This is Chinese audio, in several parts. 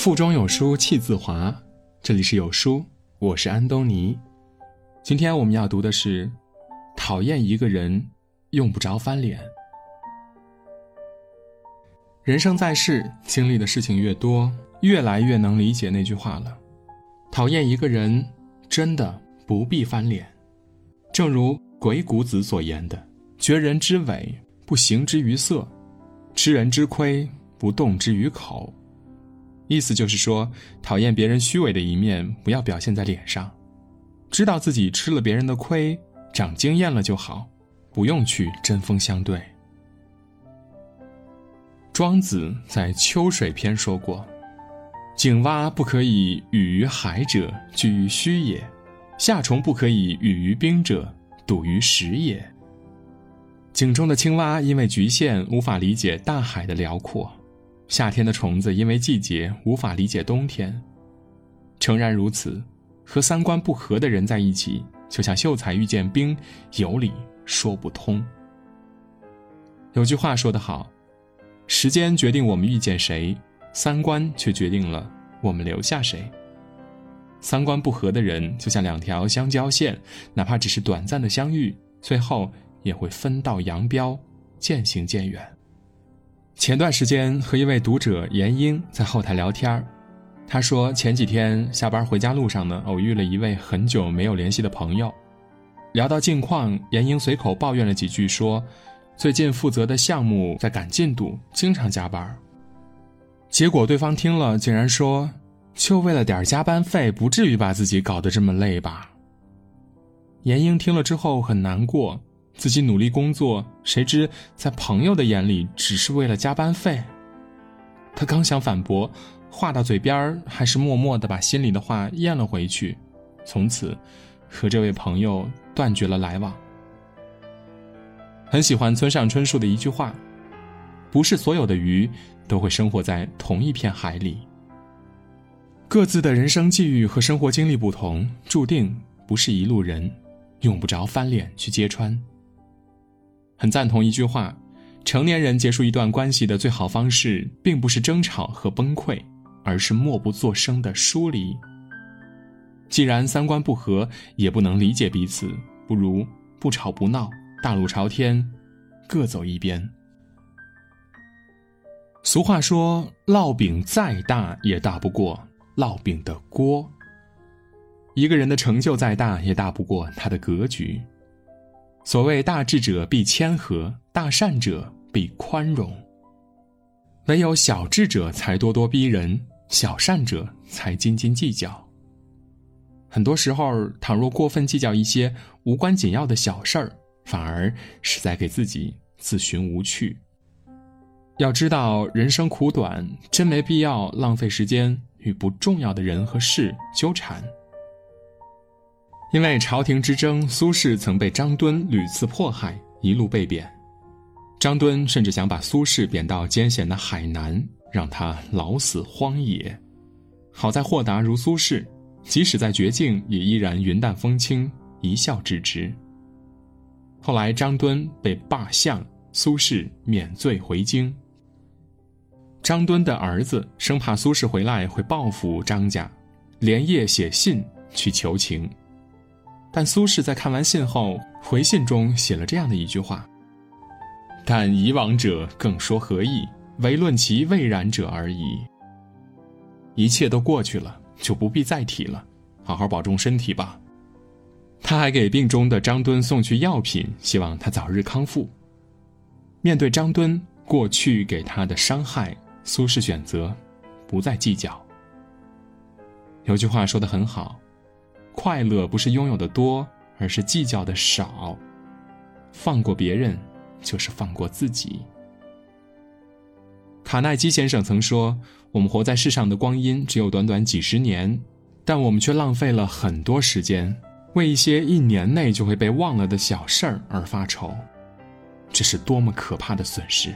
腹中有书气自华，这里是有书，我是安东尼。今天我们要读的是：讨厌一个人，用不着翻脸。人生在世，经历的事情越多，越来越能理解那句话了：讨厌一个人，真的不必翻脸。正如鬼谷子所言的：“绝人之尾，不行之于色；吃人之亏，不动之于口。”意思就是说，讨厌别人虚伪的一面，不要表现在脸上。知道自己吃了别人的亏，长经验了就好，不用去针锋相对。庄子在《秋水篇》说过：“井蛙不可以语于海者，居于虚也；夏虫不可以语于冰者，笃于实也。”井中的青蛙因为局限，无法理解大海的辽阔。夏天的虫子因为季节无法理解冬天，诚然如此，和三观不合的人在一起，就像秀才遇见兵，有理说不通。有句话说得好，时间决定我们遇见谁，三观却决定了我们留下谁。三观不合的人就像两条相交线，哪怕只是短暂的相遇，最后也会分道扬镳，渐行渐远。前段时间和一位读者严英在后台聊天他说前几天下班回家路上呢，偶遇了一位很久没有联系的朋友，聊到近况，严英随口抱怨了几句，说最近负责的项目在赶进度，经常加班。结果对方听了竟然说，就为了点加班费，不至于把自己搞得这么累吧？严英听了之后很难过。自己努力工作，谁知在朋友的眼里只是为了加班费。他刚想反驳，话到嘴边还是默默的把心里的话咽了回去，从此和这位朋友断绝了来往。很喜欢村上春树的一句话：“不是所有的鱼都会生活在同一片海里。”各自的人生际遇和生活经历不同，注定不是一路人，用不着翻脸去揭穿。很赞同一句话：成年人结束一段关系的最好方式，并不是争吵和崩溃，而是默不作声的疏离。既然三观不合，也不能理解彼此，不如不吵不闹，大路朝天，各走一边。俗话说：“烙饼再大，也大不过烙饼的锅。”一个人的成就再大，也大不过他的格局。所谓大智者必谦和，大善者必宽容。唯有小智者才咄咄逼人，小善者才斤斤计较。很多时候，倘若过分计较一些无关紧要的小事儿，反而是在给自己自寻无趣。要知道，人生苦短，真没必要浪费时间与不重要的人和事纠缠。因为朝廷之争，苏轼曾被张敦屡次迫害，一路被贬。张敦甚至想把苏轼贬到艰险的海南，让他老死荒野。好在豁达如苏轼，即使在绝境，也依然云淡风轻，一笑置之。后来张敦被罢相，苏轼免罪回京。张敦的儿子生怕苏轼回来会报复张家，连夜写信去求情。但苏轼在看完信后，回信中写了这样的一句话：“但以往者更说何意？唯论其未然者而已。一切都过去了，就不必再提了，好好保重身体吧。”他还给病中的张敦送去药品，希望他早日康复。面对张敦过去给他的伤害，苏轼选择不再计较。有句话说的很好。快乐不是拥有的多，而是计较的少。放过别人，就是放过自己。卡耐基先生曾说：“我们活在世上的光阴只有短短几十年，但我们却浪费了很多时间，为一些一年内就会被忘了的小事儿而发愁。这是多么可怕的损失！”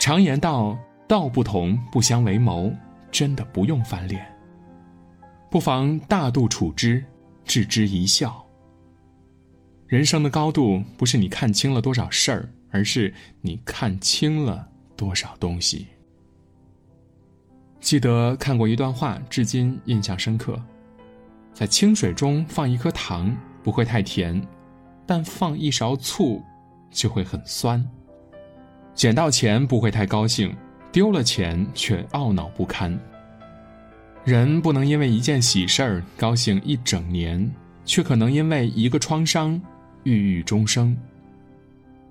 常言道：“道不同，不相为谋。”真的不用翻脸。不妨大度处之，置之一笑。人生的高度不是你看清了多少事儿，而是你看清了多少东西。记得看过一段话，至今印象深刻。在清水中放一颗糖不会太甜，但放一勺醋就会很酸。捡到钱不会太高兴，丢了钱却懊恼不堪。人不能因为一件喜事儿高兴一整年，却可能因为一个创伤郁郁终生。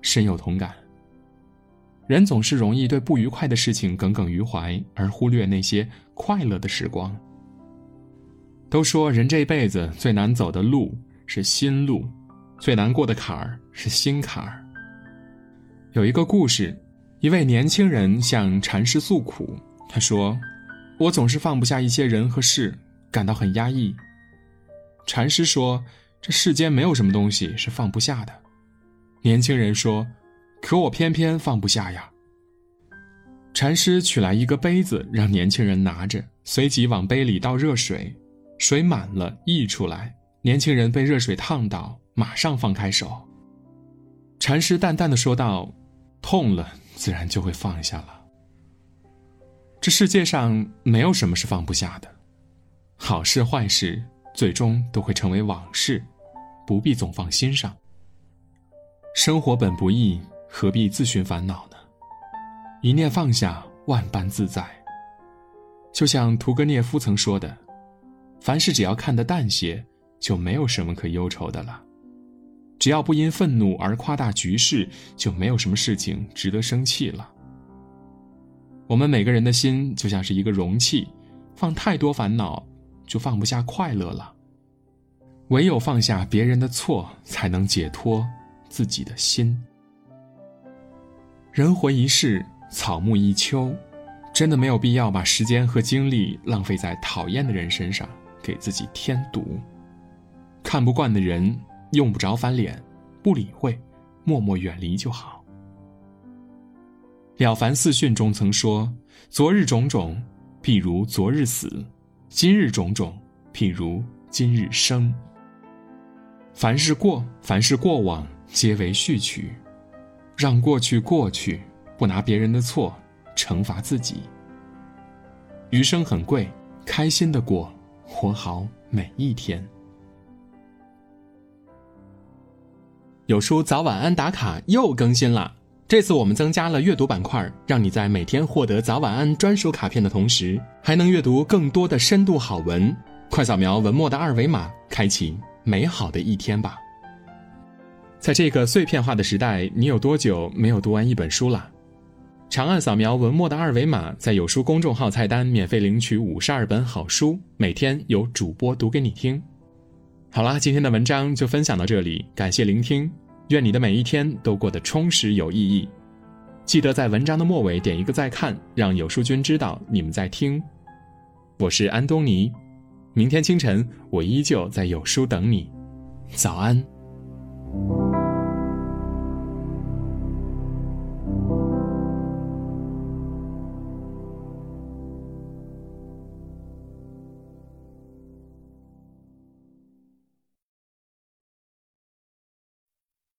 深有同感。人总是容易对不愉快的事情耿耿于怀，而忽略那些快乐的时光。都说人这辈子最难走的路是心路，最难过的坎儿是心坎儿。有一个故事，一位年轻人向禅师诉苦，他说：“我总是放不下一些人和事，感到很压抑。”禅师说：“这世间没有什么东西是放不下的。”年轻人说。可我偏偏放不下呀。禅师取来一个杯子，让年轻人拿着，随即往杯里倒热水，水满了溢出来，年轻人被热水烫到，马上放开手。禅师淡淡的说道：“痛了，自然就会放下了。这世界上没有什么是放不下的，好事坏事最终都会成为往事，不必总放心上。生活本不易。”何必自寻烦恼呢？一念放下，万般自在。就像屠格涅夫曾说的：“凡事只要看得淡些，就没有什么可忧愁的了。只要不因愤怒而夸大局势，就没有什么事情值得生气了。”我们每个人的心就像是一个容器，放太多烦恼，就放不下快乐了。唯有放下别人的错，才能解脱自己的心。人活一世，草木一秋，真的没有必要把时间和精力浪费在讨厌的人身上，给自己添堵。看不惯的人，用不着翻脸，不理会，默默远离就好。《了凡四训》中曾说：“昨日种种，譬如昨日死；今日种种，譬如今日生。”凡是过，凡是过往，皆为序曲。让过去过去，不拿别人的错惩罚自己。余生很贵，开心的过，活好每一天。有书早晚安打卡又更新了，这次我们增加了阅读板块，让你在每天获得早晚安专属卡片的同时，还能阅读更多的深度好文。快扫描文末的二维码，开启美好的一天吧。在这个碎片化的时代，你有多久没有读完一本书了？长按扫描文末的二维码，在有书公众号菜单免费领取五十二本好书，每天有主播读给你听。好啦，今天的文章就分享到这里，感谢聆听，愿你的每一天都过得充实有意义。记得在文章的末尾点一个再看，让有书君知道你们在听。我是安东尼，明天清晨我依旧在有书等你，早安。